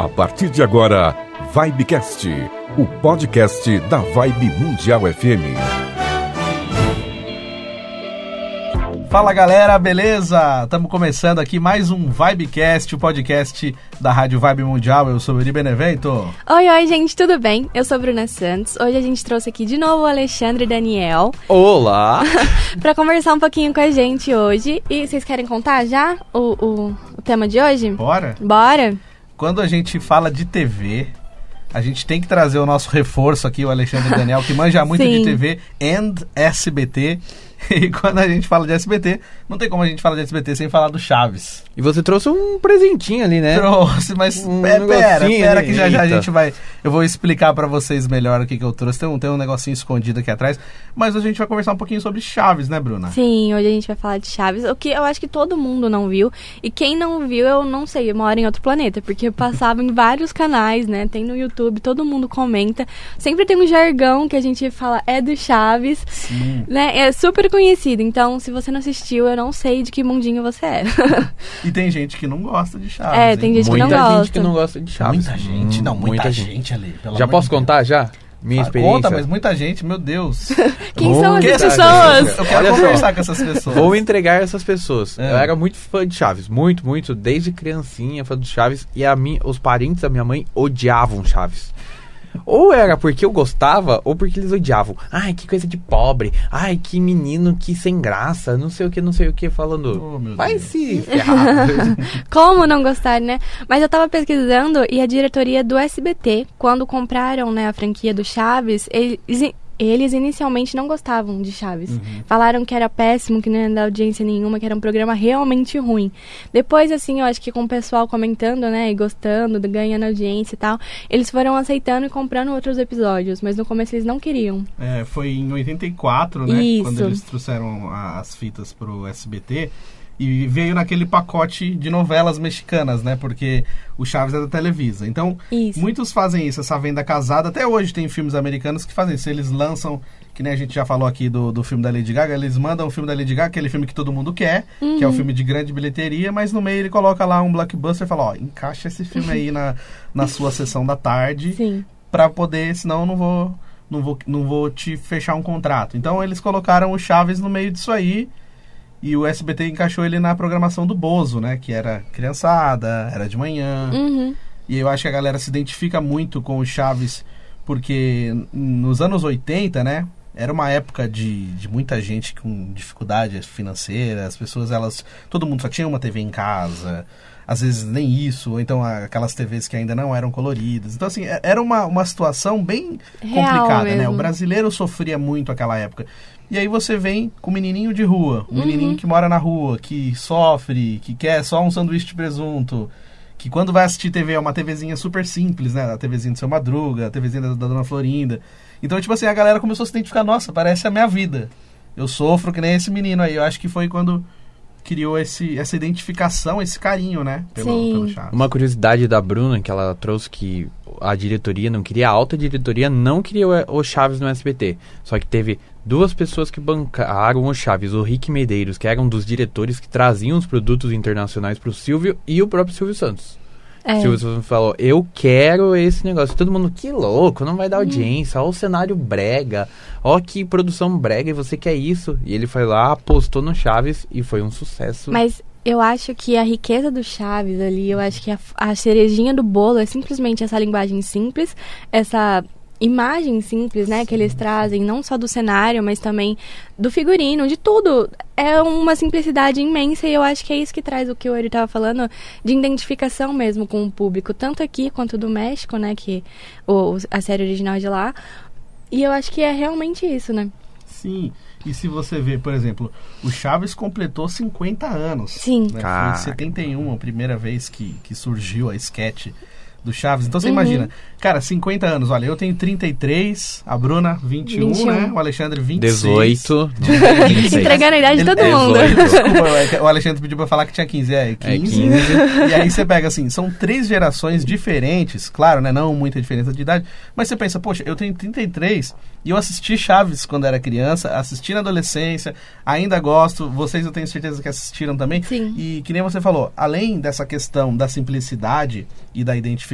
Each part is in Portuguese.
A partir de agora, Vibecast, o podcast da Vibe Mundial FM. Fala galera, beleza? Estamos começando aqui mais um Vibecast, o podcast da Rádio Vibe Mundial. Eu sou o Eri Benevento. Oi, oi, gente, tudo bem? Eu sou Bruna Santos. Hoje a gente trouxe aqui de novo o Alexandre e Daniel Olá! para conversar um pouquinho com a gente hoje. E vocês querem contar já o, o, o tema de hoje? Bora? Bora? Quando a gente fala de TV, a gente tem que trazer o nosso reforço aqui, o Alexandre Daniel, que manja muito de. TV and SBT. E quando a gente fala de SBT, não tem como a gente falar de SBT sem falar do Chaves. E você trouxe um presentinho ali, né? Trouxe, mas Um é, pera, pera ali, que já já a gente vai. Eu vou explicar pra vocês melhor o que, que eu trouxe. Tem um, tem um negocinho escondido aqui atrás. Mas hoje a gente vai conversar um pouquinho sobre Chaves, né, Bruna? Sim, hoje a gente vai falar de Chaves, o que eu acho que todo mundo não viu. E quem não viu, eu não sei, mora em outro planeta, porque passava em vários canais, né? Tem no YouTube, todo mundo comenta. Sempre tem um jargão que a gente fala é do Chaves, Sim. né? É super conhecido. Então, se você não assistiu, eu não sei de que mundinho você é. E tem gente que não gosta de Chaves. É, hein? tem gente que Muita não gente gosta. que não gosta de Chaves. Muita gente, não, muita, gente, ali. pelo Já posso de contar já? Minha Ah, experiência. Conta, mas muita gente, meu Deus. Quem são essas pessoas? Eu quero Olha só. conversar com essas pessoas. Vou entregar essas pessoas. É. Eu era muito fã de Chaves, muito, muito, desde criancinha, fã de Chaves. E a minha, os parentes da minha mãe odiavam Chaves. Ou era porque eu gostava, ou porque eles odiavam. Ai, que coisa de pobre. Ai, que menino, que sem graça. Não sei o que, não sei o que, falando. Oh, Vai Deus. se ferrar. Como não gostar, né? Mas eu tava pesquisando e a diretoria do SBT, quando compraram né, a franquia do Chaves, eles, eles inicialmente não gostavam de Chaves. Falaram que era péssimo, que não ia dar audiência nenhuma, que era um programa realmente ruim. Depois, assim, eu acho que com o pessoal comentando, né, e gostando, ganhando audiência e tal, eles foram aceitando e comprando outros episódios, mas no começo eles não queriam. É, foi em 84, né? Isso. Quando eles trouxeram as fitas pro SBT. E veio naquele pacote de novelas mexicanas, né? Porque o Chaves é da Televisa. Então, Isso. muitos fazem isso, essa venda casada. Até hoje tem filmes americanos que fazem isso. Eles lançam, que nem a gente já falou aqui do, do filme da Lady Gaga, eles mandam o filme da Lady Gaga, aquele filme que todo mundo quer, que é o filme de grande bilheteria, mas no meio ele coloca lá um blockbuster e fala, ó, encaixa esse filme aí na, na sua sessão da tarde Sim. para poder, senão eu não vou, não vou, não vou te fechar um contrato. Então eles colocaram o Chaves no meio disso aí e o SBT encaixou ele na programação do Bozo, né? Que era criançada, era de manhã. Uhum. E eu acho que a galera se identifica muito com o Chaves porque nos anos 80, né? Era uma época de, de muita gente com dificuldade financeira, as pessoas, elas. Todo mundo só tinha uma TV em casa, às vezes nem isso, ou então aquelas TVs que ainda não eram coloridas. Então, assim, é- era uma, uma situação bem Real complicada, né? mesmo. O brasileiro sofria muito aquela época. E aí você vem com um menininho de rua, um menininho que mora na rua, que sofre, que quer só um sanduíche de presunto, que quando vai assistir TV é uma TVzinha super simples, né? A TVzinha do seu Madruga, a TVzinha da, da Dona Florinda. Então, tipo assim, a galera começou a se identificar, nossa, parece a minha vida. Eu sofro que nem esse menino aí. Eu acho que foi quando criou esse, essa identificação, esse carinho, né? Pelo, Sim. pelo Chaves. Uma curiosidade da Bruna, que ela trouxe que a diretoria não queria, a alta diretoria não queria o o Chaves no SBT. Só que teve duas pessoas que bancaram o Chaves, o Rick Medeiros, que era um dos diretores que traziam os produtos internacionais pro Silvio, e o próprio Silvio Santos. É. Silvio Santos falou, eu quero esse negócio. Todo mundo, que louco, não vai dar audiência, ó o cenário brega, ó que produção brega, e você quer isso. E ele foi lá, apostou no Chaves, e foi um sucesso. Mas eu acho que a riqueza do Chaves ali, eu acho que a, a cerejinha do bolo é simplesmente essa linguagem simples, essa imagem simples, né, que eles trazem, não só do cenário, mas também do figurino, de tudo. É uma simplicidade imensa e eu acho que é isso que traz o que o Eri estava falando, de identificação mesmo com o público, tanto aqui quanto do México, né, que o, a série original é de lá. E eu acho que é realmente isso, né? Sim. E se você vê, por exemplo, o Chaves completou 50 anos. Sim. Né? Foi em Caraca. 71, a primeira vez que, que surgiu a sketch do Chaves. Então você Uhum. imagina, cara, 50 anos, olha, eu tenho 33, a Bruna 21, 21. né? O Alexandre 26. 18. Entregando a idade de todo Ele- mundo. É, Desculpa, é o Alexandre pediu pra falar que tinha 15. É, 15. 15. E aí você pega assim, são três gerações diferentes, claro, né? Não muita diferença de idade, mas você pensa, poxa, eu tenho 33, E eu assisti Chaves quando era criança, assisti na adolescência, ainda gosto. Vocês eu tenho certeza que assistiram também. Sim. E que nem você falou, além dessa questão da simplicidade e da identificação,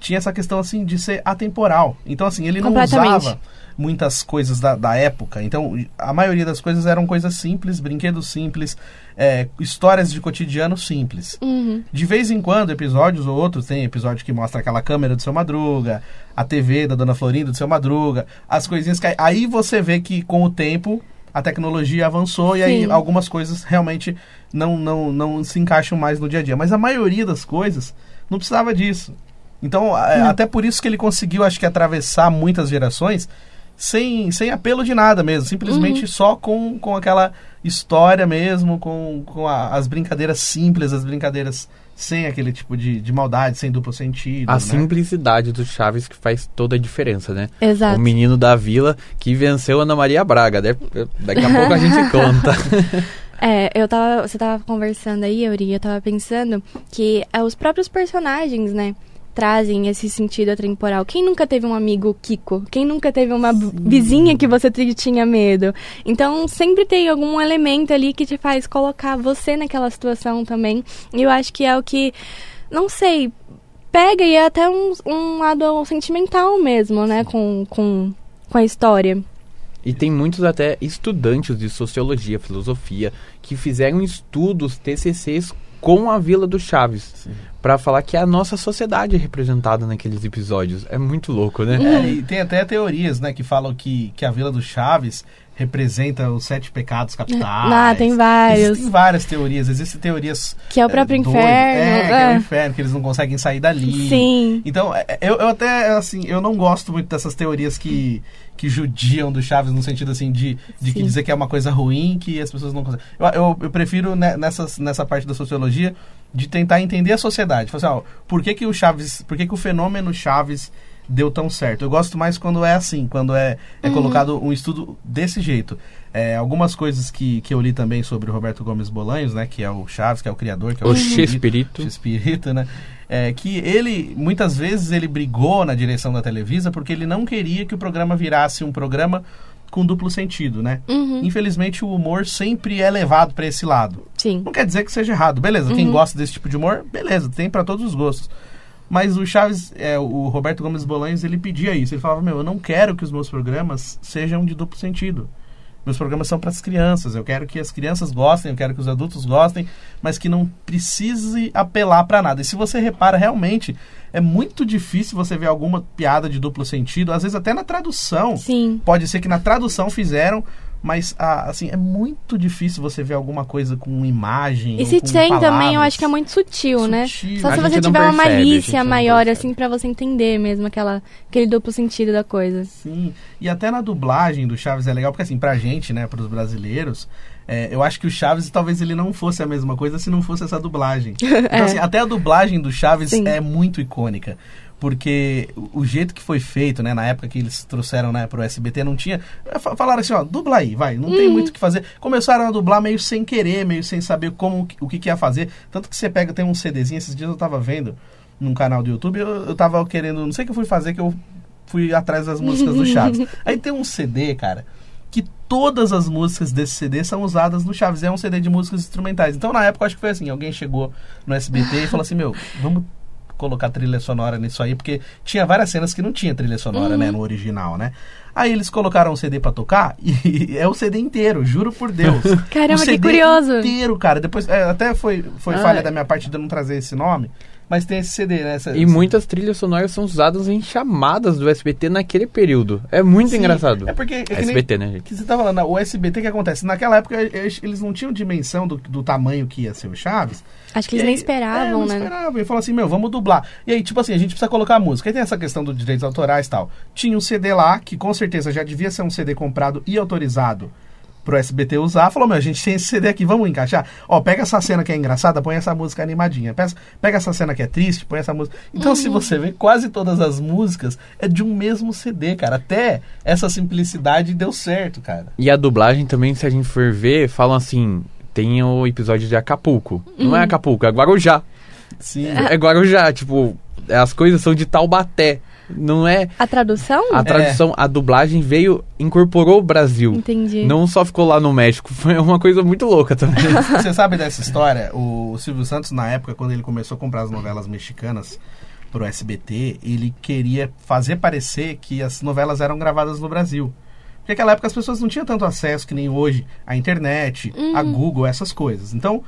tinha essa questão assim de ser atemporal. Então assim, ele não usava muitas coisas da, da época. Então, a maioria das coisas eram coisas simples, brinquedos simples, é, histórias de cotidiano simples. Uhum. De vez em quando, episódios ou outros, tem episódio que mostra aquela câmera do seu Madruga, a TV da Dona Florinda do seu Madruga, as coisinhas que. Aí você vê que com o tempo a tecnologia avançou e aí Sim. algumas coisas realmente não, não, não se encaixam mais no dia a dia. Mas a maioria das coisas não precisava disso. Então, é, até por isso que ele conseguiu, acho que, atravessar muitas gerações sem, sem apelo de nada mesmo. Simplesmente só com, com aquela história mesmo, com, com a- as brincadeiras simples, as brincadeiras sem aquele tipo de, de maldade, sem duplo sentido. A né? simplicidade do Chaves que faz toda a diferença, né? Exato. O menino da vila que venceu Ana Maria Braga. Daqui a pouco a gente conta. É, eu tava. Você tava conversando aí, Yuri, eu tava pensando que é, os próprios personagens, né? Trazem esse sentido atemporal. Quem nunca teve um amigo Kiko? Quem nunca teve uma b- vizinha que você tinha medo? Então, sempre tem algum elemento ali que te faz colocar você naquela situação também. E eu acho que é o que, não sei, pega e é até um, um lado sentimental mesmo, né? Com, com, com a história. E tem muitos até estudantes de sociologia, filosofia, que fizeram estudos, TCCs com a Vila do Chaves. Pra falar que a nossa sociedade é representada naqueles episódios. É muito louco, né? É, e tem até teorias, né, que falam que, que a Vila do Chaves representa os sete pecados capitais. Ah, tem vários. Existem várias teorias. Existem teorias... Que é o próprio doidas. inferno. É, que é é. o inferno, que eles não conseguem sair dali. Sim. Então, é, eu, eu até, assim, eu não gosto muito dessas teorias que, que judiam do Chaves no sentido, assim, de, de que dizer que é uma coisa ruim que as pessoas não conseguem. Eu, eu, eu prefiro, né, nessas, nessa parte da sociologia, de tentar entender a sociedade. Falar assim, ó, por que que o Chaves, por que que o fenômeno Chaves deu tão certo? Eu gosto mais quando é assim, quando é, é colocado um estudo desse jeito. É, algumas coisas que, que eu li também sobre o Roberto Gomes Bolanhos, né, que é o Chaves, que é o criador, que é O Chespirito. Chespirito. Chespirito, né? É, que ele, muitas vezes, ele brigou na direção da Televisa porque ele não queria que o programa virasse um programa com duplo sentido, né? Uhum. Infelizmente, o humor sempre é levado para esse lado. Sim. Não quer dizer que seja errado. Beleza, quem Uhum. gosta desse tipo de humor, beleza, tem para todos os gostos. Mas o Chaves, é, o Roberto Gomes Bolanhos, ele pedia isso. Ele falava, meu, eu não quero que os meus programas sejam de duplo sentido. Meus programas são para as crianças. Eu quero que as crianças gostem, eu quero que os adultos gostem, mas que não precise apelar para nada. E se você repara, realmente, é muito difícil você ver alguma piada de duplo sentido, às vezes até na tradução. Sim. Pode ser que na tradução fizeram, mas ah, assim, é muito difícil você ver alguma coisa com imagem. E se tem também, eu palavras. acho que é muito sutil, né? Sutil. Só A se você tiver uma percebe, malícia maior, assim, pra você entender mesmo aquela, aquele duplo sentido da coisa. Sim, e até na dublagem do Chaves é legal, porque assim, pra gente, né, pros brasileiros, é, eu acho que o Chaves talvez ele não fosse a mesma coisa se não fosse essa dublagem. Então, assim, até a dublagem do Chaves Sim. é muito icônica. Porque o jeito que foi feito, né, na época que eles trouxeram, né, pro SBT, não tinha. fa- Falaram assim, ó, dubla aí, vai, não tem muito o que fazer. Começaram a dublar meio sem querer, meio sem saber como o que, que ia fazer. Tanto que você pega, tem um CDzinho, esses dias eu tava vendo num canal do YouTube, eu, eu tava querendo, não sei o que eu fui fazer, que eu fui atrás das músicas do Chaves. Aí tem um CD, cara, que todas as músicas desse CD são usadas no Chaves. É um CD de músicas instrumentais. Então, na época, eu acho que foi assim: alguém chegou no SBT e falou assim: Meu, vamos colocar trilha sonora nisso aí, porque tinha várias cenas que não tinha trilha sonora, né, no original, né? Aí eles colocaram o CD pra tocar e é o CD inteiro, juro por Deus. Caramba, o que CD curioso. inteiro, cara. Depois, é, até foi, foi Ah, falha é. da minha parte de eu não trazer esse nome, mas tem esse CD, né? Essa- E muitas trilhas sonoras são usadas em chamadas do SBT naquele período. É muito Sim, engraçado. É porque. É que nem- SBT, né, gente? que você tá falando, o SBT, o que acontece? Naquela época, eles não tinham dimensão do, do tamanho que ia ser o Chaves. Acho que E eles nem aí- é, esperavam, não né? esperavam. E falou assim, meu, vamos dublar. E aí, tipo assim, a gente precisa colocar a música. Aí tem essa questão dos direitos autorais e tal. Tinha um CD lá, que com certeza já devia ser um CD comprado e autorizado pro SBT usar. Falou, meu, a gente tem esse CD aqui, vamos encaixar? Ó, pega essa cena que é engraçada, põe essa música animadinha. Pega, pega essa cena que é triste, põe essa música. Então, se você vê, quase todas as músicas é de um mesmo CD, cara. Até essa simplicidade deu certo, cara. E a dublagem também, se a gente for ver, falam assim: tem o episódio de Acapulco. Não é Acapulco, é Guarujá. Sim. É Guarujá, tipo, as coisas são de Taubaté. Não é A tradução? a tradução, a dublagem veio, incorporou o Brasil. Entendi. Não só ficou lá no México, foi uma coisa muito louca também. Você sabe dessa história? O Silvio Santos, na época, quando ele começou a comprar as novelas mexicanas pro SBT, ele queria fazer parecer que as novelas eram gravadas no Brasil. Porque naquela época as pessoas não tinham tanto acesso que nem hoje à internet, a Google, essas coisas. Então,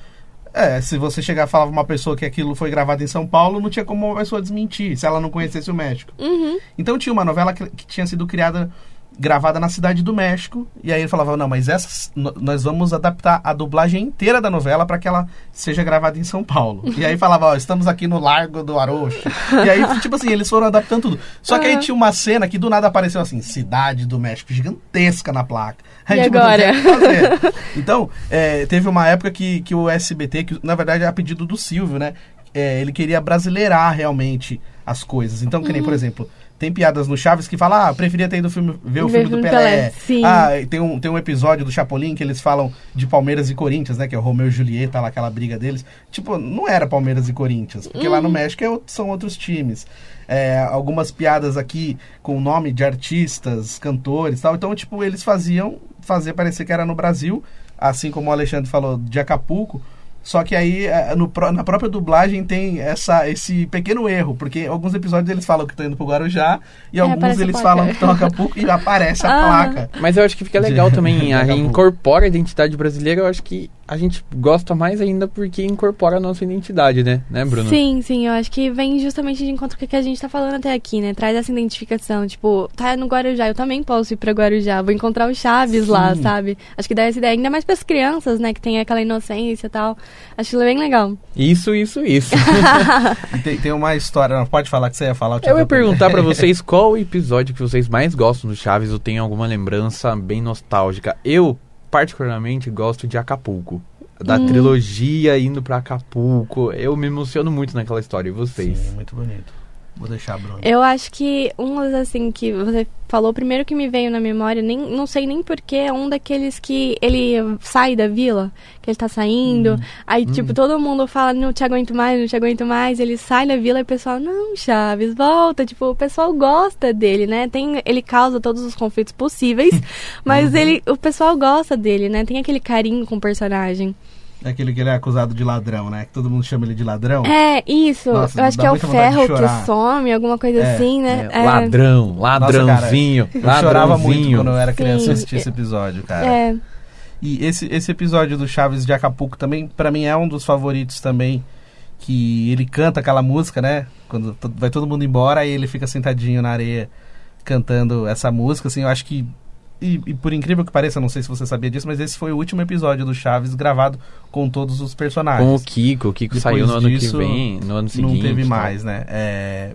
é, se você chegar e falar pra uma pessoa que aquilo foi gravado em São Paulo, não tinha como uma pessoa desmentir, se ela não conhecesse o México. Uhum. Então tinha uma novela que, que tinha sido criada, gravada na cidade do México, e aí ele falava, não, mas essa, nós vamos adaptar a dublagem inteira da novela para que ela seja gravada em São Paulo. E aí falava, ó, estamos aqui no Largo do Arocho. E aí, tipo assim, eles foram adaptando tudo. Só que aí tinha uma cena que do nada apareceu assim, cidade do México, gigantesca na placa. Aí, E tipo, agora? Então, é, teve uma época que, que o SBT, que na verdade é a pedido do Silvio, né? É, ele queria brasileirar realmente as coisas. Então, que nem, Uhum. por exemplo, tem piadas no Chaves que falam, ah, preferia ter ido filme, ver o Ver filme do Pelé. Pelé, sim. Ah, tem um, tem um episódio do Chapolin que eles falam de Palmeiras e Corinthians, né? Que é o Romeu e Julieta, lá, aquela briga deles. Tipo, não era Palmeiras e Corinthians, porque lá no Uhum. México é são outros times. É, algumas piadas aqui com o nome de artistas, cantores tal. Então, tipo, eles faziam fazer parecer que era no Brasil, assim como o Alexandre falou, de Acapulco. Só que aí, é, no na própria dublagem tem essa, esse pequeno erro, porque alguns episódios eles falam que estão indo pro Guarujá, e É, alguns a eles placa. falam que estão em Acapulco e aparece a Ah. placa. Mas eu acho que fica legal também, de a, incorpora a identidade brasileira, eu acho que a gente gosta mais ainda porque incorpora a nossa identidade, né? Né, Bruno? Sim, sim, eu acho que vem justamente de encontro com o que a gente tá falando até aqui, né? Traz essa identificação, tipo, tá no Guarujá, eu também posso ir pra Guarujá, vou encontrar o Chaves lá, Sim. sabe? Acho que dá essa ideia, ainda mais pras crianças, né, que tem aquela inocência e tal. Acho bem legal. Isso, isso, isso. E tem, tem uma história, não, pode falar que você ia falar. Eu ia te perguntar pra vocês qual o episódio que vocês mais gostam do Chaves ou tem alguma lembrança bem nostálgica. Eu, particularmente, gosto de Acapulco. Da Hum. trilogia indo pra Acapulco. Eu me emociono muito naquela história. E vocês? Sim, muito bonito. Vou deixar, Bruno. Eu acho que um dos, assim, que você falou, primeiro que me veio na memória, nem, não sei nem porquê, é um daqueles que ele sai da vila, que ele tá saindo, aí, tipo, todo mundo fala, não te aguento mais, não te aguento mais, ele sai da vila e o pessoal, não, Chaves, volta, tipo, o pessoal gosta dele, né, tem, ele causa todos os conflitos possíveis, mas ele, o pessoal gosta dele, né, tem aquele carinho com o personagem. É aquele que ele é acusado de ladrão, né? Que todo mundo chama ele de ladrão. É, isso, Nossa, eu acho que é o ferro que some, alguma coisa É, assim, né. É, Ladrão, ladrãozinho, Eu chorava muito quando eu era criança e Sim. assistia esse episódio, cara. É, E esse, esse episódio do Chaves de Acapulco também, pra mim, é um dos favoritos também. Que ele canta aquela música, né? Quando vai todo mundo embora, aí ele fica sentadinho na areia cantando essa música, assim, eu acho que. E, e por incrível que pareça, não sei se você sabia disso, mas esse foi o último episódio do Chaves gravado com todos os personagens. Com o Kiko, o Kiko Depois saiu no ano disso, que vem, no ano seguinte. não teve tal. mais, né? É,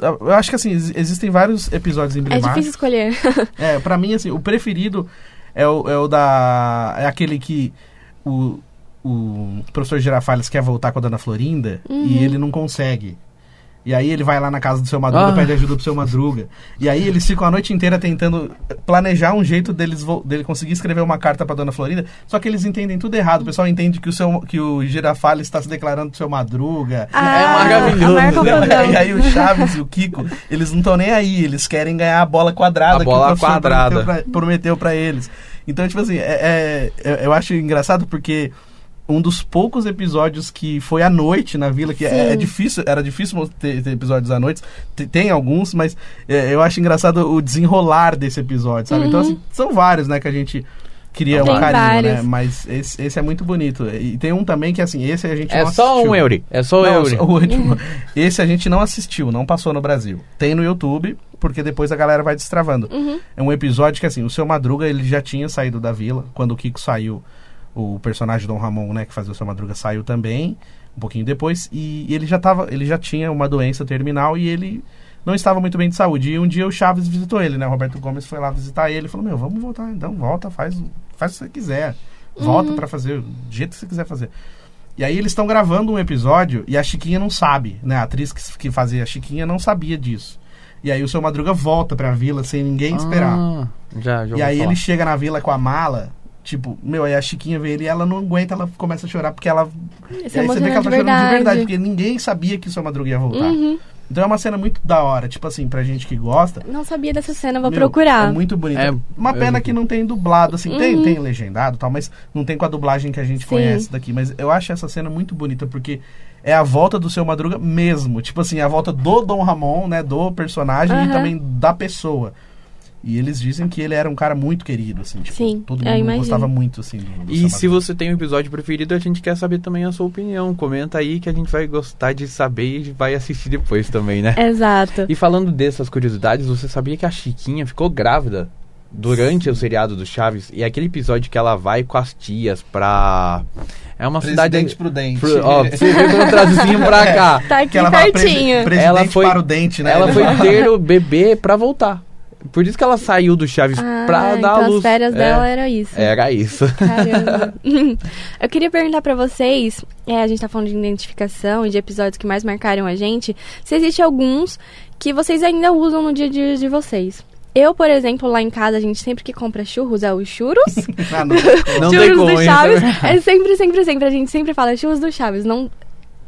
Eu acho que assim, ex- existem vários episódios é emblemáticos. difícil escolher. É, pra mim, assim, o preferido é o, é o da. É aquele que o, o professor Girafales quer voltar com a dona Florinda Uhum. e ele não consegue. E aí ele vai lá na casa do seu Madruga, Ah. pede ajuda pro seu Madruga. E aí eles ficam a noite inteira tentando planejar um jeito deles dele conseguir escrever uma carta pra dona Florinda. Só que eles entendem tudo errado. O pessoal entende que o, seu, que o Girafales está se declarando pro seu Madruga. Ah, maravilhoso, a Marca né? E aí o Chaves e o Kiko, eles não estão nem aí, eles querem ganhar a bola quadrada A que bola quadrada. prometeu pra eles. Então, tipo assim, é, é- eu- eu acho engraçado porque um dos poucos episódios que foi à noite na vila, que é, é difícil, era difícil ter, ter episódios à noite, Te- tem alguns, mas é, eu acho engraçado o desenrolar desse episódio, sabe? Então, Uhum. assim, são vários, né, que a gente cria Tem um carinho, né? vários. Mas esse, esse é muito bonito. E tem um também que, assim, esse a gente É não só assistiu. um euro. É só um Não, euro. só o último. Esse a gente não assistiu, não passou no Brasil. Tem no YouTube, porque depois a galera vai destravando. Uhum. É um episódio que, assim, o seu Madruga, ele já tinha saído da vila. Quando o Kiko saiu, o personagem Dom Ramon, né, que fazia o seu Madruga, saiu também, um pouquinho depois. E ele já tava, ele já tinha uma doença terminal e ele não estava muito bem de saúde. E um dia o Chaves visitou ele, né? O Roberto Gomes foi lá visitar ele e falou: Meu, vamos voltar, então volta, faz, faz o que você quiser. Volta pra fazer do jeito que você quiser fazer. E aí eles estão gravando um episódio e a Chiquinha não sabe, né? A atriz que, que fazia a Chiquinha não sabia disso. E aí o seu Madruga volta pra vila sem ninguém esperar. Ah, já, já e aí falar. ele chega na vila com a mala, tipo, meu, aí a Chiquinha vê ele e ela não aguenta, ela começa a chorar porque ela. Isso e é aí você vê que ela tá de chorando de verdade, verdade. porque ninguém sabia que o seu Madruga ia voltar. Uhum. Então é uma cena muito da hora, tipo assim, pra gente que gosta. Não sabia dessa cena, vou Meu, procurar. É muito bonito. É, uma pena que não tem dublado, assim, tem, tem legendado e tal, mas não tem com a dublagem que a gente Sim. conhece daqui. Mas eu acho essa cena muito bonita, porque é a volta do seu Madruga mesmo. Tipo assim, a volta do Dom Ramon, né? Do personagem e Aham. também da pessoa. E eles dizem que ele era um cara muito querido, assim, tipo, Sim, todo mundo imagino. gostava muito, assim, do, do E se você tem um episódio preferido, a gente quer saber também a sua opinião. Comenta aí que a gente vai gostar de saber e vai assistir depois também, né? Exato. E falando dessas curiosidades, você sabia que a Chiquinha ficou grávida durante o seriado do Chaves? E aquele episódio que ela vai com as tias pra. É uma Presidente cidade. prudente. Pro- Ó, você vê traduzir pra cá. Tá aqui que ela fala pertinho. presidente Ela foi- para o dente, né? Ela foi fala. ter o bebê pra voltar. Por isso que ela saiu do Chaves Ah, pra dar então a luz. as férias É, dela era isso. Era isso. Caramba. Eu queria perguntar pra vocês, é, a gente tá falando de identificação e de episódios que mais marcaram a gente, se existe alguns que vocês ainda usam no dia a dia de vocês. Eu, por exemplo, lá em casa, a gente sempre que compra churros é os churros. Ah, não. Não tem churros como do Chaves. É sempre, sempre, sempre. A gente sempre fala churros do Chaves. Não,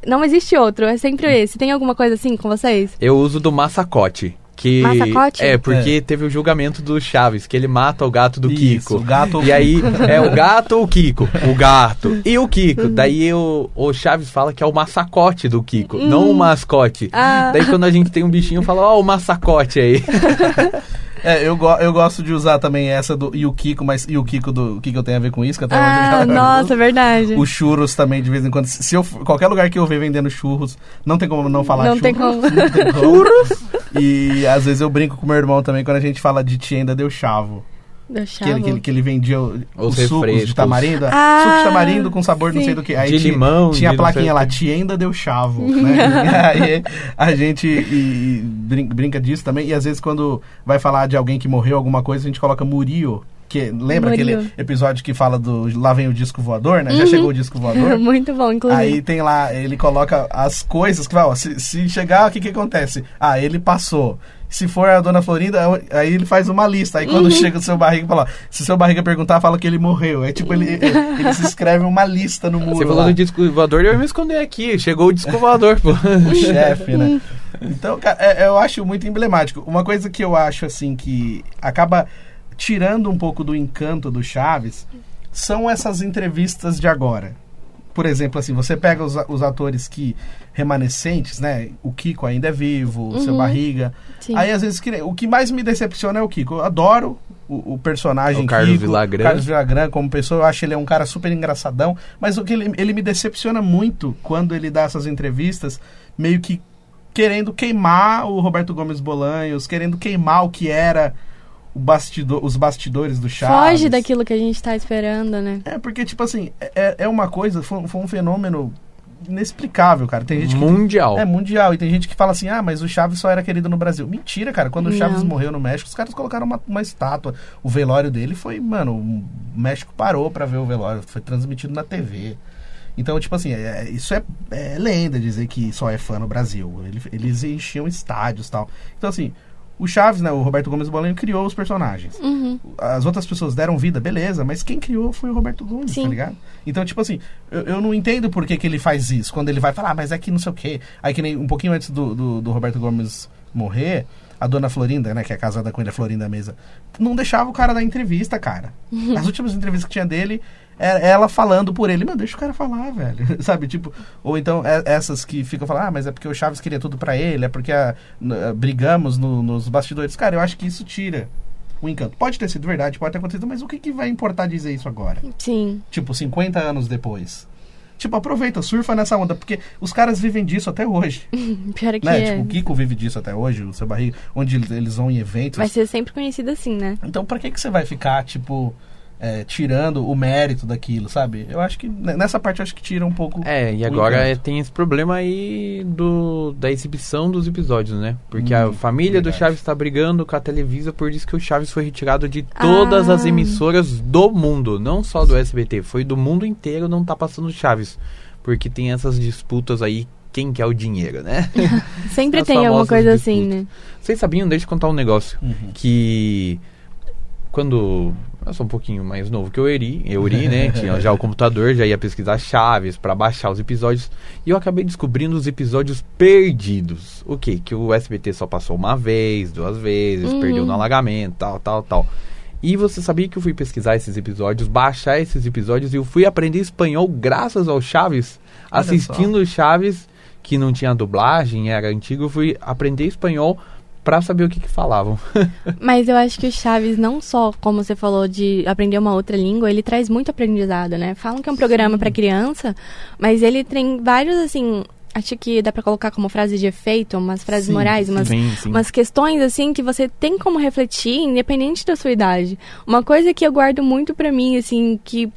não existe outro, é sempre esse. Tem alguma coisa assim com vocês? Eu uso do massacote. Que Massacote? É, porque teve o julgamento do Chaves, que ele mata o gato do Isso, Kiko. o gato ou E aí, é o gato ou o Kiko? O gato e o Kiko. Daí o, o Chaves fala que é o massacote do Kiko, não o mascote. Ah. Daí quando a gente tem um bichinho, fala, ó, o massacote aí. É, eu, go eu gosto de usar também essa do e o Kiko, mas e o Kiko do o que, que eu tenho a ver com isso? Que até Ah, nossa, é verdade. Os churros também, de vez em quando. Se eu, qualquer lugar que eu ver vendendo churros, não tem como não falar Não churros. tem como. Não tem como. E às vezes eu brinco com meu irmão também quando a gente fala de tia ainda deu chavo. Do Que ele, chavo. que, ele, que ele vendia o- Os os, sucos de tamarindo. Ah, suco de tamarindo com sabor não sim. sei do que. Aí De tinha, limão, Tinha a não plaquinha lá, tia ainda deu chavo. né? E aí a gente e- e brin- brinca disso também. E às vezes quando vai falar de alguém que morreu, alguma coisa, a gente coloca Murio. Que, lembra Murio. aquele episódio que fala do Lá vem o disco voador, né? Já chegou o disco voador? Muito bom, inclusive. Aí tem lá, ele coloca as coisas que vai, ó, se, se chegar, o que que acontece? Ah, ele passou. Se for a dona Florinda, aí ele faz uma lista. Aí quando Uhum. chega o seu barriga, fala, ó, se seu barriga perguntar, fala que ele morreu. É tipo, ele, ele se escreve uma lista no muro Você falou lá. do disco voador, eu ia me esconder aqui. Chegou o disco voador, pô. o chefe, né? Então, cara, é- eu acho muito emblemático. Uma coisa que eu acho, assim, que acaba tirando um pouco do encanto do Chaves são essas entrevistas de agora. Por exemplo, assim, você pega os, os atores que remanescentes, né? O Kiko ainda é vivo, o seu Uhum. Barriga. Sim. Aí, às vezes, o que mais me decepciona é o Kiko. Eu adoro o, o personagem O Carlos Kiko, Villagrán. Carlos Villagrán como pessoa. Eu acho ele é um cara super engraçadão. Mas o que ele, ele me decepciona muito quando ele dá essas entrevistas, meio que querendo queimar o Roberto Gomes Bolanhos, querendo queimar o que era bastidor, os bastidores do Chaves. Foge daquilo que a gente tá esperando, né? É, porque, tipo assim, é, é uma coisa, foi, foi um fenômeno inexplicável, cara. Tem gente que Mundial. é mundial. E tem gente que fala assim, ah, mas o Chaves só era querido no Brasil. Mentira, cara. Quando o Chaves Não. morreu no México, os caras colocaram uma, uma estátua. O velório dele foi, mano, o México parou pra ver o velório. Foi transmitido na TV. Então, tipo assim, é- isso é, é lenda dizer que só é fã no Brasil. Ele- eles enchiam estádios e tal. Então, assim, o Chaves, né, o Roberto Gomes Bolanho, criou os personagens. Uhum. As outras pessoas deram vida, beleza, mas quem criou foi o Roberto Gomes, Sim. tá ligado? Então, tipo assim, eu, eu não entendo por que, que ele faz isso. Quando ele vai falar, ah, mas é que não sei o quê. Aí que nem um pouquinho antes do, do, do Roberto Gomes morrer, a dona Florinda, né, que é casada com ele, a Florinda Mesa, não deixava o cara dar entrevista, cara. As últimas entrevistas que tinha dele, ela falando por ele. Mano, deixa o cara falar, velho. Sabe, tipo... Ou então, é- essas que ficam falando, ah, mas é porque o Chaves queria tudo pra ele, é porque ah, n- ah, brigamos no- nos bastidores. Cara, eu acho que isso tira o encanto. Pode ter sido verdade, pode ter acontecido, mas o que, que vai importar dizer isso agora? Sim. Tipo, 50 anos depois. Tipo, aproveita, surfa nessa onda, porque os caras vivem disso até hoje. Pior é que né? é. Tipo, o Kiko vive disso até hoje, o seu barriga, onde eles- eles vão em eventos. Vai ser sempre conhecido assim, né? Então, pra que, que você vai ficar, tipo, é, tirando o mérito daquilo, sabe? Eu acho que nessa parte eu acho que tira um pouco. É, e agora é, tem esse problema aí do, da exibição dos episódios, né? Porque Hum, a família do verdade. Chaves tá brigando com a Televisa por isso que o Chaves foi retirado de todas Ah. as emissoras do mundo, não só do SBT, foi do mundo inteiro não tá passando Chaves. Porque tem essas disputas aí, quem quer o dinheiro, né? Sempre As tem alguma coisa assim, disputas. né? Vocês sabiam, deixa eu contar um negócio, Uhum. que quando Eu sou um pouquinho mais novo que o Eri, Euri, né? Tinha já o computador, já ia pesquisar chaves pra baixar os episódios. E eu acabei descobrindo os episódios perdidos. O quê? Que o SBT só passou uma vez, duas vezes, Uhum. perdeu no alagamento, tal, tal, tal. E você sabia que eu fui pesquisar esses episódios, baixar esses episódios e eu fui aprender espanhol graças ao Chaves, Olha assistindo o Chaves, que não tinha dublagem, era antigo, eu fui aprender espanhol pra saber o que que falavam. Mas eu acho que o Chaves, não só, como você falou, de aprender uma outra língua, ele traz muito aprendizado, né? Falam que é um programa pra criança, mas ele tem vários, assim, acho que dá pra colocar como frase de efeito, umas frases Sim, morais, umas, Sim, sim. umas questões, assim, que você tem como refletir, independente da sua idade. Uma coisa que eu guardo muito pra mim, assim, que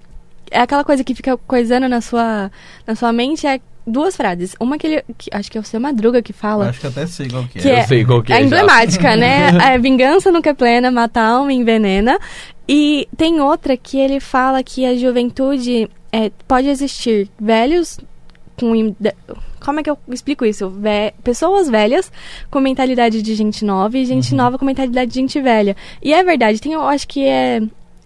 é aquela coisa que fica coisando na sua, na sua mente, é duas frases. Uma que ele, que acho que é o seu Madruga que Eu fala. acho que até sei qual que é. Que eu é- sei qual que é. É já. emblemática, né? É vingança nunca é plena, mata a alma envenena. E tem outra que ele fala que a juventude é, pode existir velhos com. Como é que eu explico isso? Ve- pessoas velhas com mentalidade de gente nova e Uhum. gente nova com mentalidade de gente velha. E é verdade, tem, eu acho que é.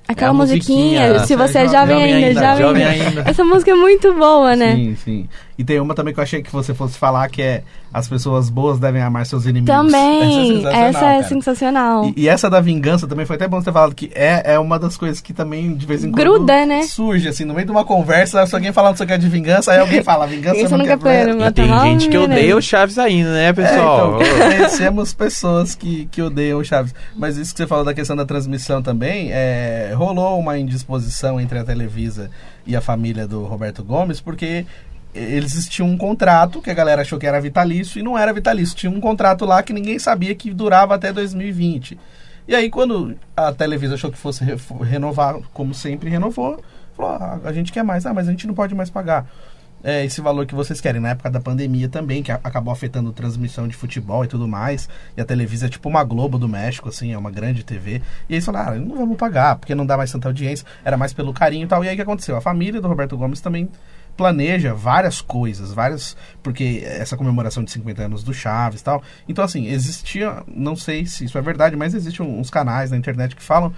Aquela É musiquinha, musiquinha, se é você é jo- jovem, jovem ainda, ainda, jovem, jovem ainda. ainda. Essa música é muito boa, né? Sim, sim. E tem uma também que eu achei que você fosse falar, que é As pessoas boas devem amar seus inimigos. Também, Essa é essa sensacional, é cara. sensacional. E, e essa da vingança também foi até bom você ter falado que é, é uma das coisas que também de vez em quando Gruda, né? surge, assim, no meio de uma conversa, se alguém falar não sei o que é de vingança, aí alguém fala, vingança Vingança não nunca quer é plena, plena. E tem gente que né? odeia o Chaves ainda, né, É, pessoal? então, conhecemos pessoas que, que odeiam o Chaves. Mas isso que você falou da questão da transmissão também, é, rolou uma indisposição entre a Televisa e a família do Roberto Gomes, porque eles tinham um contrato que a galera achou que era vitalício e não era vitalício. Tinha um contrato lá que ninguém sabia que durava até 2020. E aí, quando a Televisa achou que fosse re- renovar, como sempre renovou, falou: ah, a gente quer mais, ah, mas a gente não pode mais pagar é, esse valor que vocês querem. Na época da pandemia também, que acabou afetando transmissão de futebol e tudo mais. E a Televisa é tipo uma Globo do México, assim, é uma grande TV. E eles falaram, ah, não vamos pagar, porque não dá mais tanta audiência. Era mais pelo carinho e tal. E aí o que aconteceu? A família do Roberto Gomes também planeja várias coisas, várias. Porque essa comemoração de 50 anos do Chaves e tal. Então, assim, existia. Não sei se isso é verdade, mas existem uns canais na internet que falam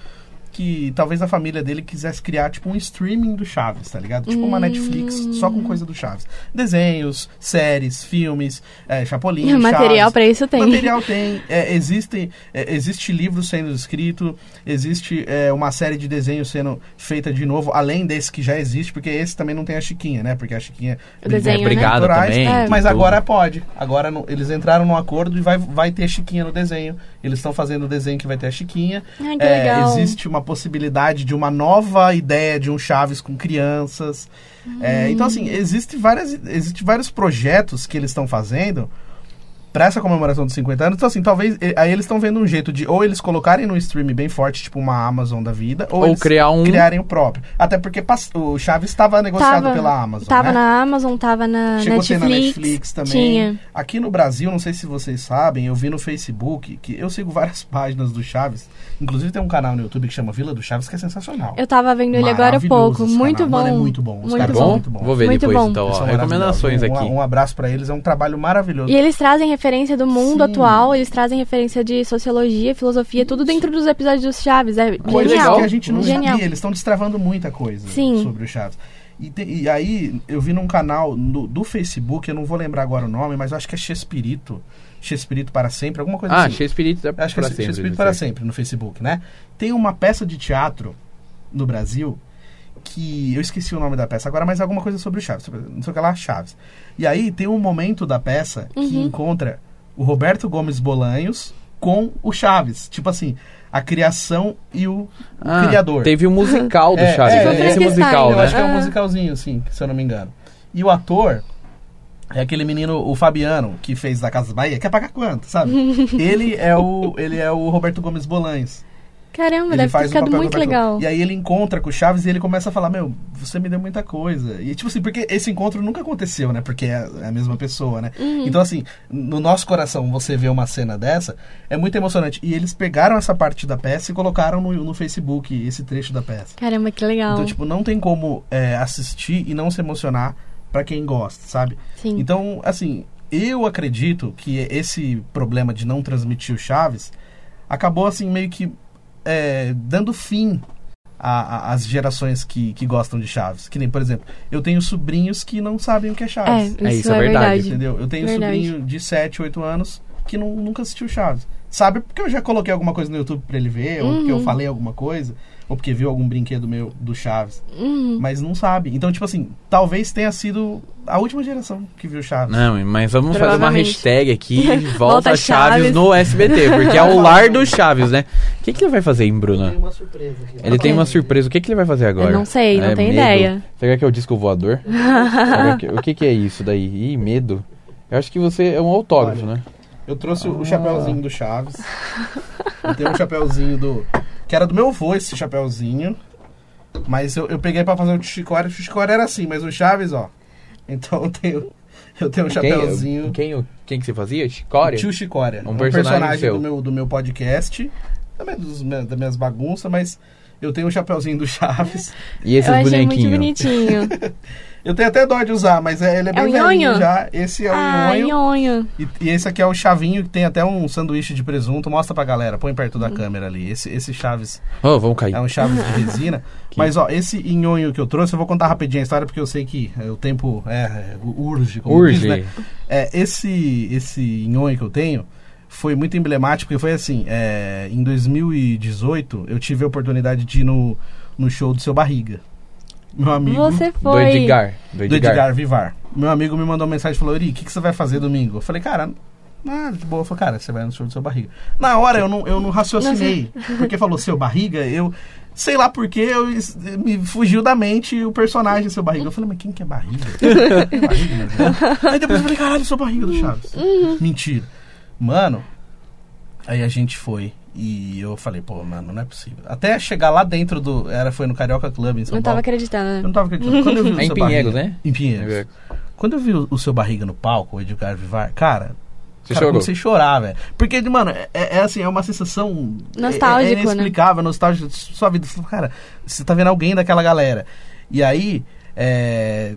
que talvez a família dele quisesse criar tipo um streaming do Chaves, tá ligado? Tipo uma Netflix só com coisa do Chaves. Desenhos, séries, filmes, é, Chapolin, material pra isso tem. Material tem, é, existe, é, existe livro sendo escrito, existe é, uma série de desenhos sendo feita de novo, além desse que já existe, porque esse também não tem a Chiquinha, né? Porque a Chiquinha O desenho, É, né? obrigado autorais, também. É. mas tudo. agora pode. Agora no- eles entraram num acordo e vai, vai ter Chiquinha no desenho. Eles estão fazendo o desenho que vai ter a Chiquinha. Ai, que É, legal. existe uma possibilidade de uma nova ideia de um Chaves com crianças. É, então, assim, existe, várias, existe vários projetos que eles estão fazendo pra essa comemoração dos 50 anos. Então, assim, talvez. Aí eles estão vendo um jeito de ou eles colocarem no stream bem forte, tipo uma Amazon da vida, ou, Ou eles criar um- criarem o próprio. Até porque o Chaves estava negociado Tava- pela Amazon. Tava né? na Amazon, tava na Chegou a ter Netflix. na Netflix também. Tinha. Aqui no Brasil, não sei se vocês sabem, eu vi no Facebook que eu sigo várias páginas do Chaves. Inclusive tem um canal no YouTube que chama Vila do Chaves que é sensacional. Eu tava vendo ele agora há pouco. Muito bom. Mano, é muito bom. Os Muito caras bom. são muito bons. Vou ver Muito depois, bom. então, ó, recomendações maravilhosos. aqui. Um, um abraço pra eles, é um trabalho maravilhoso. E eles trazem referência do mundo Sim. atual, eles trazem referência de sociologia, filosofia, tudo dentro dos episódios dos Chaves. É Coisas genial. que a gente não genial. sabia, eles estão destravando muita coisa Sim. sobre o Chaves. E, te- e aí, eu vi num canal no- do Facebook, eu não vou lembrar agora o nome, mas eu acho que é Chespirito. Chespirito para sempre, alguma coisa Ah, assim. Shakespeare é Acho que é sempre. Espírito isso para sempre no Facebook, né? Tem uma peça de teatro no Brasil que eu esqueci o nome da peça agora, mas é alguma coisa sobre o Chaves, sobre- não sei o que lá, Chaves. E aí tem um momento da peça que Uhum. encontra o Roberto Gomes Bolanhos com o Chaves, tipo assim, a criação e o, Ah, criador. Teve o musical do É, Chaves, é, né? é, esse Frankenstein, musical, Eu né? acho que é um musicalzinho, assim, se eu não me engano. E o ator é aquele menino, o Fabiano, que fez da Casa Bahia, quer pagar quanto, sabe? ele é o ele é o Roberto Gomes Bolanhos. Caramba, Ele deve ter faz o ficado papel do muito legal. E aí ele encontra com o Chaves e ele começa a falar, meu, você me deu muita coisa. E tipo assim, porque esse encontro nunca aconteceu, né? Porque é a mesma pessoa, né? Uhum. Então assim, no nosso coração, você vê uma cena dessa, é muito emocionante. E eles pegaram essa parte da peça e colocaram no, no Facebook esse trecho da peça. Caramba, que legal. Então, tipo, não tem como é, assistir e não se emocionar pra quem gosta, sabe? Sim. Então, assim, eu acredito que esse problema de não transmitir o Chaves acabou, assim, meio que é, dando fim as gerações que, que gostam de Chaves. Que nem, por exemplo, eu tenho sobrinhos que não sabem o que é É, Chaves. isso, É, isso é, é verdade. verdade. Entendeu? Eu tenho um Verdade. sobrinho de 7, 8 anos que não- nunca assistiu Chaves. Sabe porque eu já coloquei alguma coisa no YouTube pra ele ver, ou porque eu Uhum. falei alguma coisa, ou porque viu algum brinquedo meu do Chaves. Uhum. Mas não sabe. Então, tipo assim, talvez tenha sido a última geração que viu Chaves. Não, mas vamos fazer uma hashtag aqui, volta, Volta Chaves. Chaves. no SBT, porque é o lar do Chaves, né? O que, que ele vai fazer, hein, Bruna? uma surpresa aqui. Ele tem uma surpresa. O que, que ele vai fazer agora? Eu não sei, não É, tenho medo. ideia. Será que é o disco voador? O que, que é isso daí? Ih, medo. Eu acho que você é um autógrafo, Olha. né? Eu trouxe Ah. o chapéuzinho do Chaves. Eu tenho um chapéuzinho do. Que era do meu avô esse chapéuzinho. Mas eu, eu peguei pra fazer o Chicória. O Chicória era assim, mas o Chaves, ó. Então eu tenho. Eu tenho um chapéuzinho. Quem, quem, quem que você fazia? Chicória? Tio Chicória. Um Um, personagem personagem, do, meu, do meu podcast. Também dos, das minhas bagunças, mas eu tenho um chapéuzinho do Chaves. E esses Eu achei muito bonequinhos? bonitinho. Eu tenho até dó de usar, mas é, ele é É bem velhinho já. Esse é o ah, nhonho. E, e esse aqui é o chavinho, que tem até um sanduíche de presunto. Mostra pra galera, põe perto da câmera ali. Esse, esse Chaves Oh, vamos cair. é um Chaves de resina. Mas, ó, esse nhonho que eu trouxe, eu vou contar rapidinho a história, porque eu sei que é, o tempo é, é, urge, como Urge. diz, né? É, esse, esse nhonho que eu tenho foi muito emblemático, porque foi assim, é, em 2018, eu tive a oportunidade de ir no, no show do Seu Barriga. Meu amigo Você Do foi. Edgar. Do do Edgar. Edgar Vivar. Meu amigo me mandou uma mensagem e falou: Eri, o que, que você vai fazer domingo? Eu falei, cara, nada de boa. Eu falei, cara, você vai no show do seu barriga. Na hora eu não, eu não raciocinei. Porque falou seu barriga, eu. Sei lá porque eu, me fugiu da mente o personagem seu barriga. Eu falei, mas quem que é barriga? É barriga, meu Deus? Aí depois eu falei, caralho, sou barriga do Chaves. Mentira. Mano, aí a gente foi. E eu falei, pô, mano, não é possível. Até chegar lá dentro do. Era, foi no Carioca Club em São Não tava Paulo. acreditando. Eu né? não tava acreditando. Quando eu vi o É em seu Pinheiros, barriga, né? Em Pinheiros. Quando eu vi o, o seu barriga no palco, o Edgar Vivar, cara. Você cara, chorou? comecei a chorar, velho. Porque, mano, é, é assim, é uma sensação. Nostálgico, é, é né? inexplicável, nostálgico. Sua vida. Você Cara, você tá vendo alguém daquela galera. E aí, é,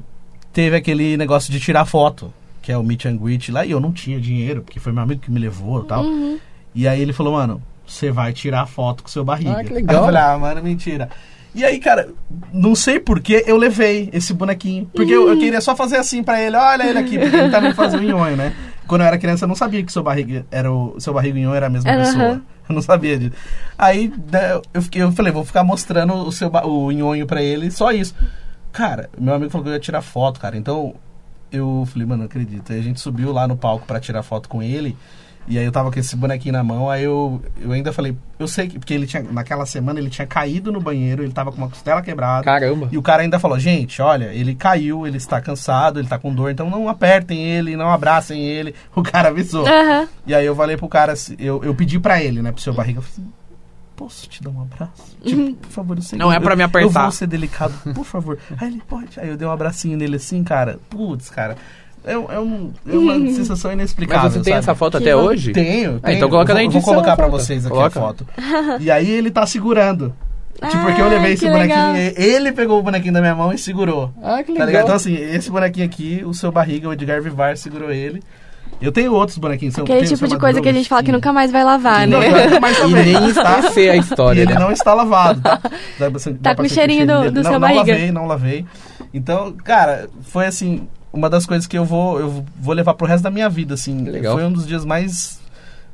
teve aquele negócio de tirar foto, que é o meet and greet lá, e eu não tinha dinheiro, porque foi meu amigo que me levou e tal. Uhum. E aí ele falou, mano, você vai tirar foto com seu barriga. Ah, que legal. Eu falei, ah, mano, mentira. E aí, cara, não sei por que eu levei esse bonequinho. Porque eu, eu queria só fazer assim pra ele, olha ele aqui, porque ele também fazia o nhonho, né? Quando eu era criança, eu não sabia que seu barriga era o seu barriga nhonho era a mesma Aham. pessoa. Eu não sabia disso. Aí eu, fiquei, eu falei, vou ficar mostrando o seu o nhonho pra ele, só isso. Cara, meu amigo falou que eu ia tirar foto, cara. Então eu falei, mano, não acredito. Aí a gente subiu lá no palco pra tirar foto com ele. E aí eu tava com esse bonequinho na mão, aí eu, eu ainda falei, eu sei que, porque ele tinha, naquela semana ele tinha caído no banheiro, ele tava com uma costela quebrada. Caramba. E o cara ainda falou, gente, olha, ele caiu, ele está cansado, ele tá com dor, então não apertem ele, não abracem ele. O cara avisou. Aham. E aí eu falei pro cara, assim, eu, eu pedi pra ele, né, pro seu barriga, eu falei assim, posso te dar um abraço? Tipo, por favor, eu sei Não que é pra me apertar. Eu vou ser delicado, por favor. Aí ele, pode. Aí eu dei um abracinho nele assim, cara, putz, cara, é, um- é, um, é uma sensação inexplicável, Mas você tem sabe? essa foto Que até bom. hoje? Tenho, Ah, tenho. então coloca na vou, edição Vou colocar a pra foto. vocês aqui Coloca. a foto. E aí ele tá segurando. Tipo, porque eu Ah, levei esse que bonequinho, legal. ele pegou o bonequinho da minha mão e segurou. Ah, que Tá ligado? Então assim, esse bonequinho aqui, o seu barriga, o Edgar Vivar segurou ele. Eu tenho outros bonequinhos. são- Aquele o tipo de coisa que a gente fala que nunca mais vai lavar, Não, né? nunca mais E nem tá? esquecer a E história, ele né? não está lavado, tá? Tá com bastante cheirinho do- do não, seu não barriga. lavei, não lavei. Então, cara, foi assim, uma das coisas que eu vou, eu vou levar pro resto da minha vida, assim. Legal. Foi um dos dias mais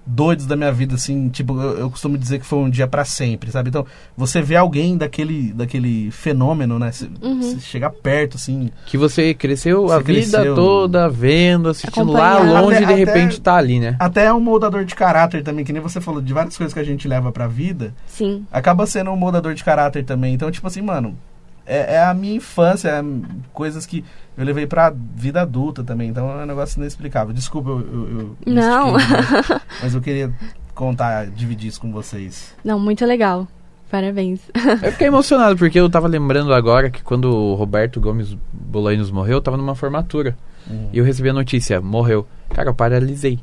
doidos da minha vida, assim, tipo, eu, eu costumo dizer que foi um dia pra sempre, sabe? Então, você vê alguém daquele, daquele fenômeno, né? Você Uhum. chegar perto, assim, Que você cresceu a vida cresceu. toda vendo, assistindo lá longe e de Até- repente até- tá ali, né? até um moldador de caráter também, que nem você falou, de várias coisas que a gente leva pra vida, Sim. acaba sendo um moldador de caráter também. Então, tipo assim, mano, é, é a minha infância, é coisas que eu levei pra vida adulta também. Então é um negócio inexplicável. Desculpa, eu. eu, eu Não. mas, mas eu queria contar, dividir isso com vocês. Não, muito legal. Parabéns. Eu fiquei emocionado porque eu tava lembrando agora que quando o Roberto Gomes Bolainos morreu, eu tava numa formatura. Uhum. E eu recebi a notícia, morreu. Cara, eu paralisei.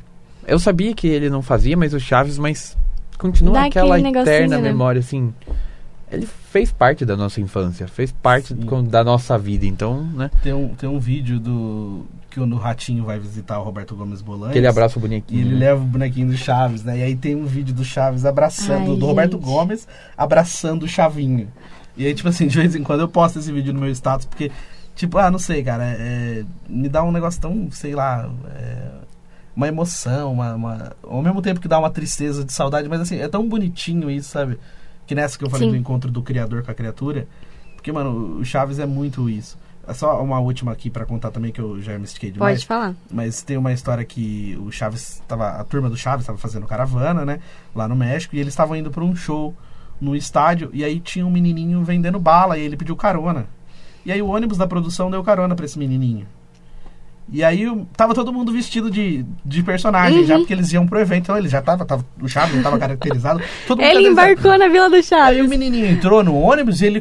Eu sabia que ele não fazia mais o Chaves, mas continua Dá aquela eterna né? memória, assim. Ele fez parte da nossa infância, fez parte Sim. da nossa vida, então, né? Tem, um, tem um vídeo do. que o Ratinho vai visitar o Roberto Gomes Bolanes. Aquele abraço E bonequinho. ele né? leva o bonequinho do Chaves, né? E aí tem um vídeo do Chaves abraçando, Ai, do Roberto gente. Gomes abraçando o Chavinho. E aí, tipo assim, de vez em quando eu posto esse vídeo no meu status, porque, tipo, ah, não sei, cara, é, me dá um negócio tão, sei lá, é, uma emoção, uma, uma- ao mesmo tempo que dá uma tristeza de saudade, mas assim, é tão bonitinho isso, sabe? Que nessa que eu falei Sim. do encontro do criador com a criatura, porque, mano, o Chaves é muito isso. É só uma última aqui pra contar também, que eu já me estiquei demais. Pode falar. Mas tem uma história que o Chaves tava. A turma do Chaves estava fazendo caravana, né? Lá no México, e eles estavam indo para um show no estádio, e aí tinha um menininho vendendo bala, e ele pediu carona. E aí o ônibus da produção deu carona pra esse menininho. E aí tava todo mundo vestido de, de personagem, Uhum. já porque eles iam pro evento, então ele já tava, tava o Chaves já tava caracterizado. Todo mundo Ele embarcou na Vila do Aí o Chaves. menininho entrou no ônibus e ele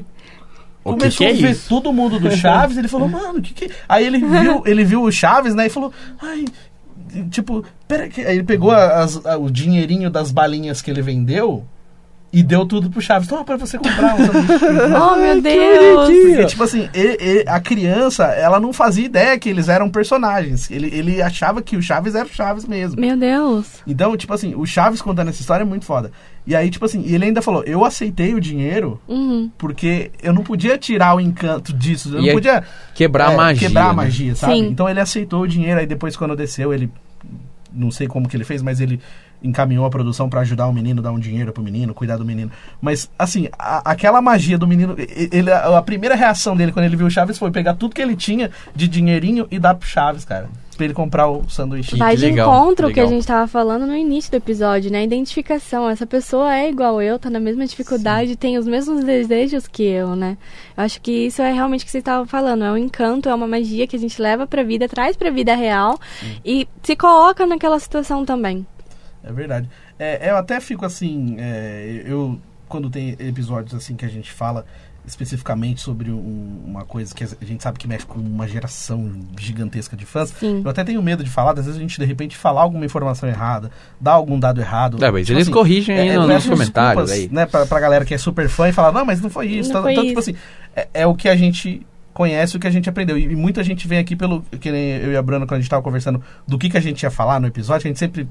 O que, começou que é a ver isso? todo mundo do Chaves, ele falou, mano, o que que... Aí ele viu, ele viu o Chaves, né, e falou, ai, tipo, pera que... Aí ele pegou as- a- o dinheirinho das balinhas que ele vendeu e deu tudo pro Chaves. Toma pra você comprar um sanduíche. Oh, meu Deus. Porque, tipo assim, e- e- a criança, ela não fazia ideia que eles eram personagens. Ele, ele achava que o Chaves era o Chaves mesmo. Meu Deus. Então, tipo assim, o Chaves contando essa história é muito foda. E aí, tipo assim, ele ainda falou, eu aceitei o dinheiro Uhum. porque eu não podia tirar o encanto disso. Eu E não podia Quebrar a é, magia. Quebrar a né? magia, sabe? Sim. Então ele aceitou o dinheiro, aí depois quando desceu, ele. Não sei como que ele fez, mas ele encaminhou a produção pra ajudar o menino, dar um dinheiro pro menino, cuidar do menino. Mas, assim, a- aquela magia do menino. Ele, a, a primeira reação dele quando ele viu o Chaves foi pegar tudo que ele tinha de dinheirinho e dar pro Chaves, cara. Pra ele comprar o sanduíche. Que Vai de legal, encontro ao que a legal. gente tava falando no início do episódio, né? Identificação. Essa pessoa é igual eu, tá na mesma dificuldade, tem os mesmos desejos que eu, né? Eu acho que isso é realmente o que você estava falando. É um encanto, é uma magia que a gente leva pra vida, traz pra vida real e se coloca naquela situação também. É verdade. É, eu até fico assim, é, eu quando tem episódios assim que a gente fala especificamente sobre um- uma coisa que a gente sabe que mexe com uma geração gigantesca de fãs, Sim. eu até tenho medo de falar, às vezes a gente de repente falar alguma informação errada, dar algum dado errado. É, mas Tipo eles assim, corrigem aí é, no- nos comentários aí. Né, pra, pra galera que é super fã e fala, não, mas não foi isso. Não Então, foi então, tipo isso. assim, é, é o que a gente conhece, o que a gente aprendeu. E, e muita gente vem aqui pelo, que nem eu e a Bruna, quando a gente tava conversando do que, que a gente ia falar no episódio, a gente sempre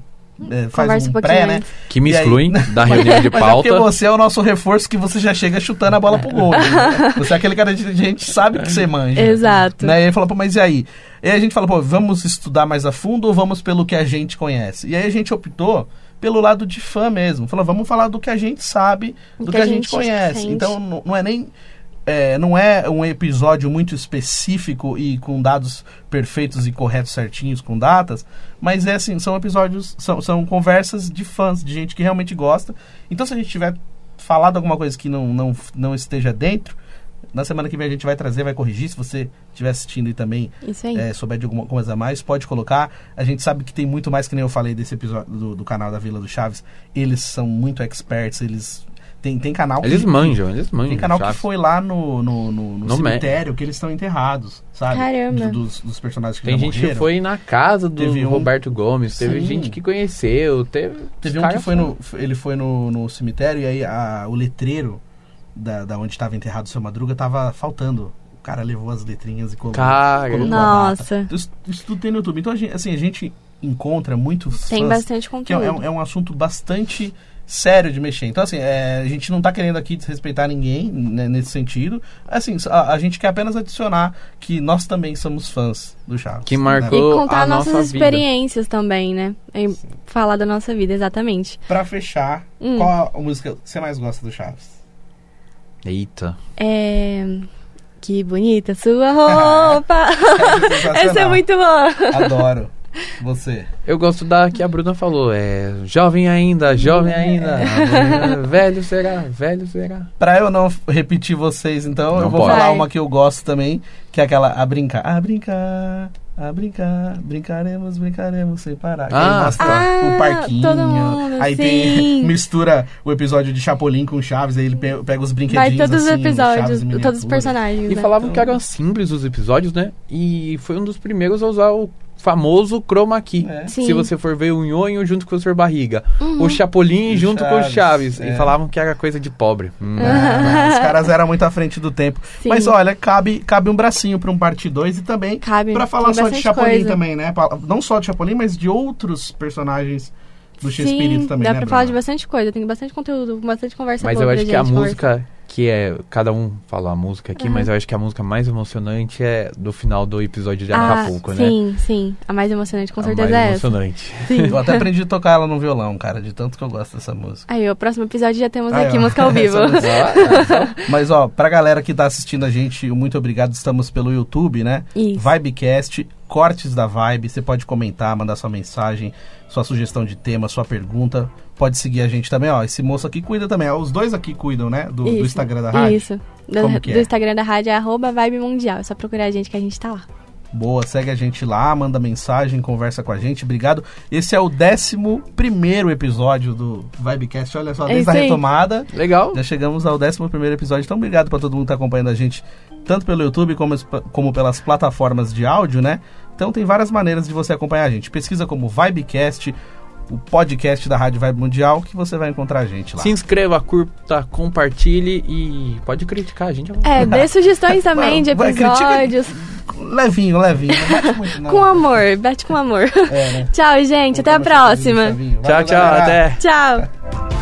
faz Conversa um um pré, né? Que me E aí- excluem da reunião de Mas é porque pauta. você é o nosso reforço que você já chega chutando a bola pro gol. né? Você é aquele cara que a gente sabe que você manja. Exato. Né? E ele falou, pô, mas e aí? E aí a gente falou, pô, vamos estudar mais a fundo ou vamos pelo que a gente conhece? E aí a gente optou pelo lado de fã mesmo. Falou, vamos falar do que a gente sabe, do que, a gente, conhece. sente. Então não, não é nem. É, não é um episódio muito específico e com dados perfeitos e corretos certinhos, com datas, mas é assim, são episódios, são, são conversas de fãs, de gente que realmente gosta. Então se a gente tiver falado alguma coisa que não, não, não esteja dentro, na semana que vem a gente vai trazer, vai corrigir. Se você estiver assistindo e também é, souber de alguma coisa a mais, pode colocar. A gente sabe que tem muito mais, que nem eu falei desse episódio do, do canal da Vila do Chaves. Eles são muito experts, eles. Tem, tem canal que- Eles manjam, eles manjam. Tem canal que foi lá no, no, no, no No cemitério que eles estão enterrados, sabe? Caramba. Do- Dos, dos personagens que Tem já gente que morreram. foi na casa do Teve um- Roberto Gomes, teve Sim. gente que conheceu, teve. Teve um que foi no, ele foi no, no cemitério e aí a- o letreiro da, da onde estava enterrado o seu Madruga tava faltando. O cara levou as letrinhas e colocou. Cara, colocou Nossa. Isso, isso tudo tem no YouTube. Então, a gente, assim, a gente encontra muitos Tem fãs bastante que é, conteúdo. é um assunto bastante sério de mexer. Então, assim, é, a gente não tá querendo aqui desrespeitar ninguém né, nesse sentido. Assim, a, a gente quer apenas adicionar que nós também somos fãs do Chaves. Que né? marcou- E contar a nossas nossa vida. experiências também, né? E falar da nossa vida, exatamente. Pra fechar, Hum. qual a música você mais gosta do Chaves? Eita. É... Que bonita sua roupa! sensacional. Essa é muito boa! Adoro. Você. Eu gosto da que a Bruna falou, é jovem ainda, jovem ainda, amanhã, velho será, velho será. Pra eu não repetir vocês, então, Não eu vou pode. falar uma que eu gosto também, que é aquela A Brincar. A brincar, a brincar, brincaremos, brincaremos sem parar. Ah, mostra tá. o parquinho. todo mundo, aí sim. tem, mistura o episódio de Chapolin com Chaves, aí ele pe- pega os brinquedinhos Vai todos os assim, episódios, Chaves em todos os personagens. E né? falavam que eram simples os episódios, né? E foi um dos primeiros a usar o famoso chroma key. É. Se você for ver o Nhonho junto com o Sr. Barriga. Uhum. O Chapolin E junto com o Chaves, Chaves. é. E falavam que era coisa de pobre. Hum. Ah, Os caras eram muito à frente do tempo. Sim. Mas olha, cabe, cabe um bracinho pra um parte 2 e também Cabe, pra falar só de Chapolin coisa. também, né? Não só de Chapolin, mas de outros personagens do X-Espírito também, dá né, pra falar de bastante coisa. Tem bastante conteúdo, bastante conversa Mas boa eu pra acho que a música que é cada um fala a música aqui, Uhum. mas eu acho que a música mais emocionante é do final do episódio de Ah, Acapulco, né? sim, sim. A mais emocionante com A certeza mais é essa. emocionante. Sim. Eu até aprendi a tocar ela no violão, cara, de tanto que eu gosto dessa música. Aí, o próximo episódio já temos Aí, aqui ó. música ao vivo. Essa música. Mas, ó, pra galera que tá assistindo a gente, o muito obrigado. Estamos pelo YouTube, né? Isso. Vibecast, cortes da Vibe. Você pode comentar, mandar sua mensagem, sua sugestão de tema, sua pergunta. Pode seguir a gente também, ó. Esse moço aqui cuida também. ó, Os dois aqui cuidam, né? Do, do Isso. Instagram da rádio. Isso. Do, do é? Instagram da rádio é arroba Vibe Mundial. É só procurar a gente que a gente tá lá. Boa, segue a gente lá, manda mensagem, conversa com a gente. Obrigado. Esse é o décimo primeiro episódio do Vibecast. Olha só, É desde a isso aí. retomada. Legal. Já chegamos ao 11 primeiro episódio, então obrigado para todo mundo que tá acompanhando a gente, tanto pelo YouTube como, como pelas plataformas de áudio, né? Então tem várias maneiras de você acompanhar a gente. Pesquisa como Vibecast, o podcast da Rádio Vibe Mundial, que você vai encontrar a gente lá. Se inscreva, curta, compartilhe e pode criticar a gente. É, dê sugestões também de episódios. Levinho, levinho. Não bate muito, não. Com amor, bate com amor. É, né? Tchau, gente. Até a próxima. Tchau, tchau, galera. até. Tchau.